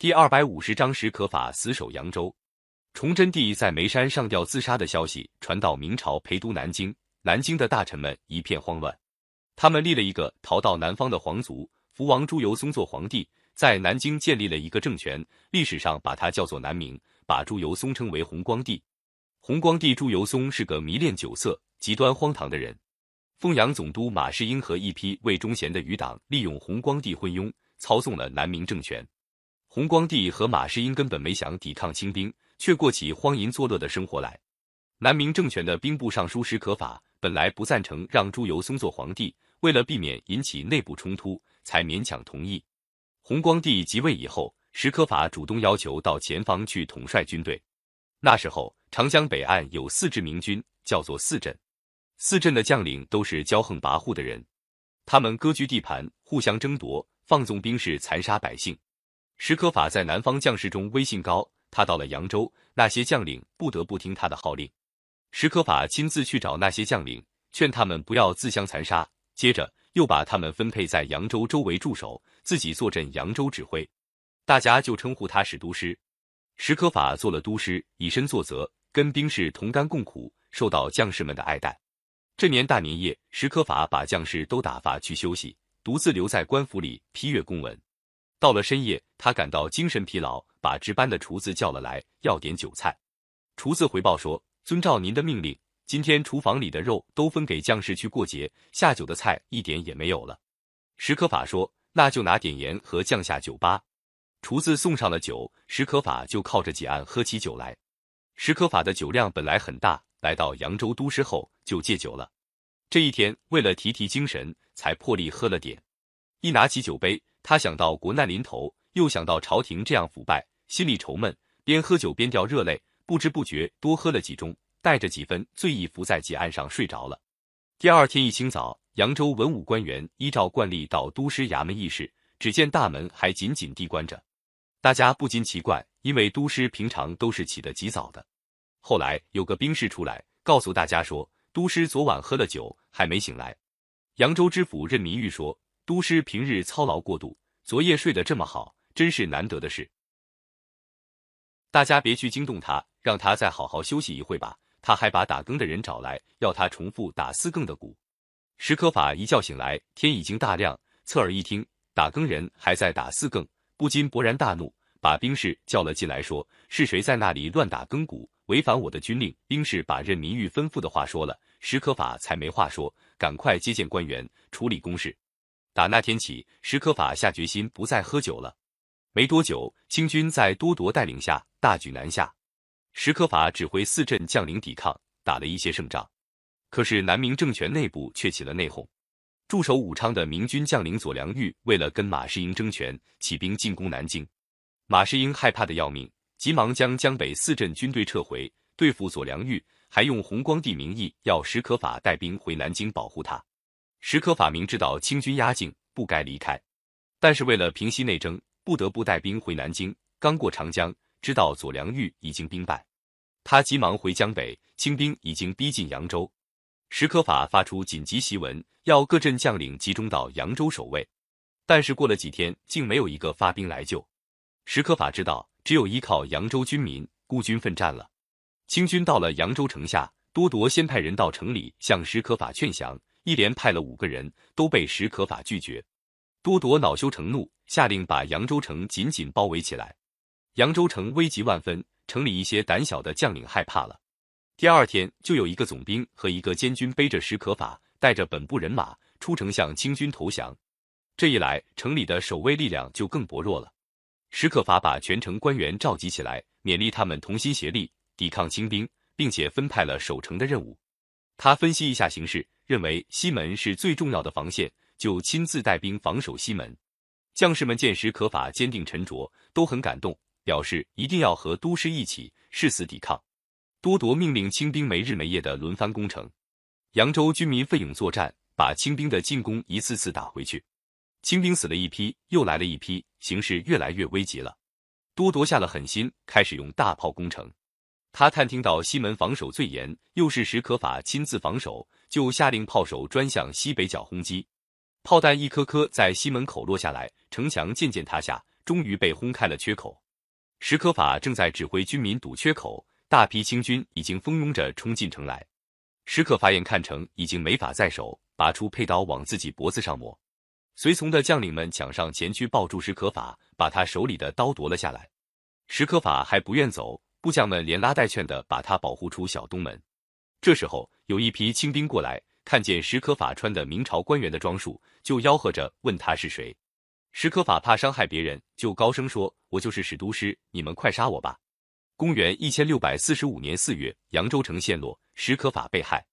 第二百五十章史可法死守扬州。崇祯帝在眉山上吊自杀的消息传到明朝陪都南京，南京的大臣们一片慌乱。他们立了一个逃到南方的皇族福王朱由崧做皇帝，在南京建立了一个政权，历史上把他叫做南明，把朱由崧称为弘光帝。弘光帝朱由崧是个迷恋酒色、极端荒唐的人。凤阳总督马士英和一批魏忠贤的余党利用弘光帝昏庸，操纵了南明政权。洪光帝和马士英根本没想抵抗清兵。却过起荒淫作乐的生活来。南明政权的兵部尚书史可法本来不赞成让朱由崧做皇帝，为了避免引起内部冲突，才勉强同意。洪光帝即位以后，史可法主动要求到前方去统帅军队。那时候，长江北岸有四支明军，叫做四镇。四镇的将领都是骄横跋扈的人，他们割据地盘，互相争夺，放纵兵士，残杀百姓。史可法在南方将士中威信高。他到了扬州，那些将领不得不听他的号令。史可法亲自去找那些将领，劝他们不要自相残杀。接着又把他们分配在扬州周围驻守，自己坐镇扬州指挥。大家就称呼他是都师。史可法做了都师，以身作则，跟兵士同甘共苦，受到将士们的爱戴。这年大年夜，史可法把将士都打发去休息，独自留在官府里批阅公文。到了深夜，他感到精神疲劳，把值班的厨子叫了来，要点酒菜。厨子回报说：“遵照您的命令，今天厨房里的肉都分给将士去过节，下酒的菜一点也没有了。”史可法说：“那就拿点盐和酱下酒吧。”厨子送上了酒，史可法就靠着几案喝起酒来。史可法的酒量本来很大，来到扬州都师后就戒酒了。这一天为了提提精神，才破例喝了点。一拿起酒杯。他想到国难临头，又想到朝廷这样腐败，心里愁闷，边喝酒边掉热泪，不知不觉多喝了几盅，带着几分醉意伏在几案上睡着了。第二天一清早，扬州文武官员依照惯例到都师衙门议事，只见大门还紧紧地关着，大家不禁奇怪，因为都师平常都是起得极早的。后来有个兵士出来告诉大家说，都师昨晚喝了酒，还没醒来。扬州知府任明玉说。都师平日操劳过度，昨夜睡得这么好，真是难得的事。大家别去惊动他，让他再好好休息一会吧。他还把打更的人找来，要他重复打四更的鼓。史可法一觉醒来，天已经大亮，侧耳一听，打更人还在打四更，不禁勃然大怒，把兵士叫了进来，说：“是谁在那里乱打更鼓，违反我的军令？”兵士把任明玉吩咐的话说了，史可法才没话说，赶快接见官员，处理公事。打那天起，史可法下决心不再喝酒了。没多久，清军在多铎带领下大举南下，史可法指挥四镇将领抵抗，打了一些胜仗。可是南明政权内部却起了内讧。驻守武昌的明军将领左良玉为了跟马士英争权，起兵进攻南京。马士英害怕的要命，急忙将江北四镇军队撤回，对付左良玉，还用弘光帝名义要史可法带兵回南京保护他。史可法明知道清军压境，不该离开，但是为了平息内争，不得不带兵回南京。刚过长江，知道左良玉已经兵败，他急忙回江北，清兵已经逼近扬州。史可法发出紧急檄文，要各镇将领集中到扬州守卫。但是过了几天，竟没有一个发兵来救。史可法知道，只有依靠扬州军民孤军奋战了。清军到了扬州城下，多铎先派人到城里向史可法劝降。一连派了五个人，都被史可法拒绝。多铎恼羞成怒，下令把扬州城紧紧包围起来。扬州城危急万分，城里一些胆小的将领害怕了。第二天，就有一个总兵和一个监军背着史可法，带着本部人马出城向清军投降。这一来，城里的守卫力量就更薄弱了。史可法把全城官员召集起来，勉励他们同心协力抵抗清兵，并且分派了守城的任务。他分析一下形势。认为西门是最重要的防线，就亲自带兵防守西门。将士们见史可法坚定沉着，都很感动，表示一定要和都师一起誓死抵抗。多铎命令清兵没日没夜的轮番攻城，扬州军民奋勇作战，把清兵的进攻一次次打回去。清兵死了一批，又来了一批，形势越来越危急了。多铎下了狠心，开始用大炮攻城。他探听到西门防守最严，又是史可法亲自防守。就下令炮手专向西北角轰击，炮弹一颗颗在西门口落下来，城墙渐渐塌下，终于被轰开了缺口。史可法正在指挥军民堵缺口，大批清军已经蜂拥着冲进城来。史可法眼看城已经没法在守，拔出佩刀往自己脖子上抹。随从的将领们抢上前去抱住史可法，把他手里的刀夺了下来。史可法还不愿走，部将们连拉带劝的把他保护出小东门。这时候，有一批清兵过来，看见史可法穿的明朝官员的装束，就吆喝着问他是谁。史可法怕伤害别人，就高声说：“我就是史都师，你们快杀我吧！”公元一千六百四十五年四月，扬州城陷落，史可法被害。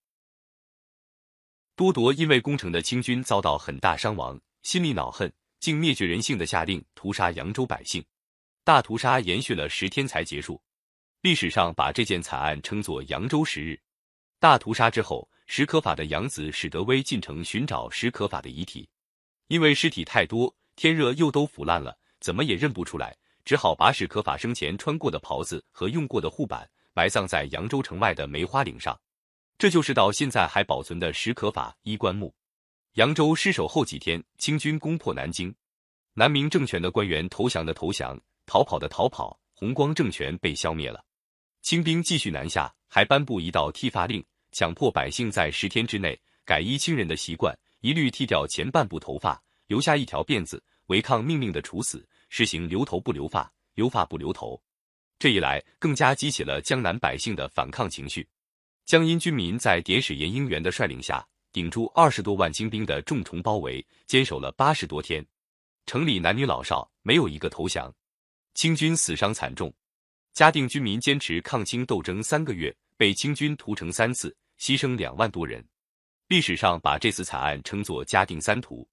多铎因为攻城的清军遭到很大伤亡，心里恼恨，竟灭绝人性的下令屠杀扬州百姓。大屠杀延续了十天才结束，历史上把这件惨案称作扬州十日。大屠杀之后，史可法的养子史德威进城寻找史可法的遗体，因为尸体太多。天热又都腐烂了，怎么也认不出来，只好把史可法生前穿过的袍子和用过的护板埋葬在扬州城外的梅花岭上。这就是到现在还保存的史可法衣冠墓。扬州失守后几天，清军攻破南京，南明政权的官员投降的投降，逃跑的逃跑，弘光政权被消灭了。清兵继续南下，还颁布一道剃发令，强迫百姓在十天之内改依清人的习惯，一律剃掉前半部头发。留下一条辫子，违抗命令的处死，实行留头不留发，留发不留头。这一来，更加激起了江南百姓的反抗情绪。江阴军民在典史严应元的率领下，顶住二十多万精兵的重重包围，坚守了八十多天。城里男女老少没有一个投降，清军死伤惨重。嘉定军民坚持抗清斗争三个月，被清军屠城三次，牺牲两万多人。历史上把这次惨案称作嘉定三屠。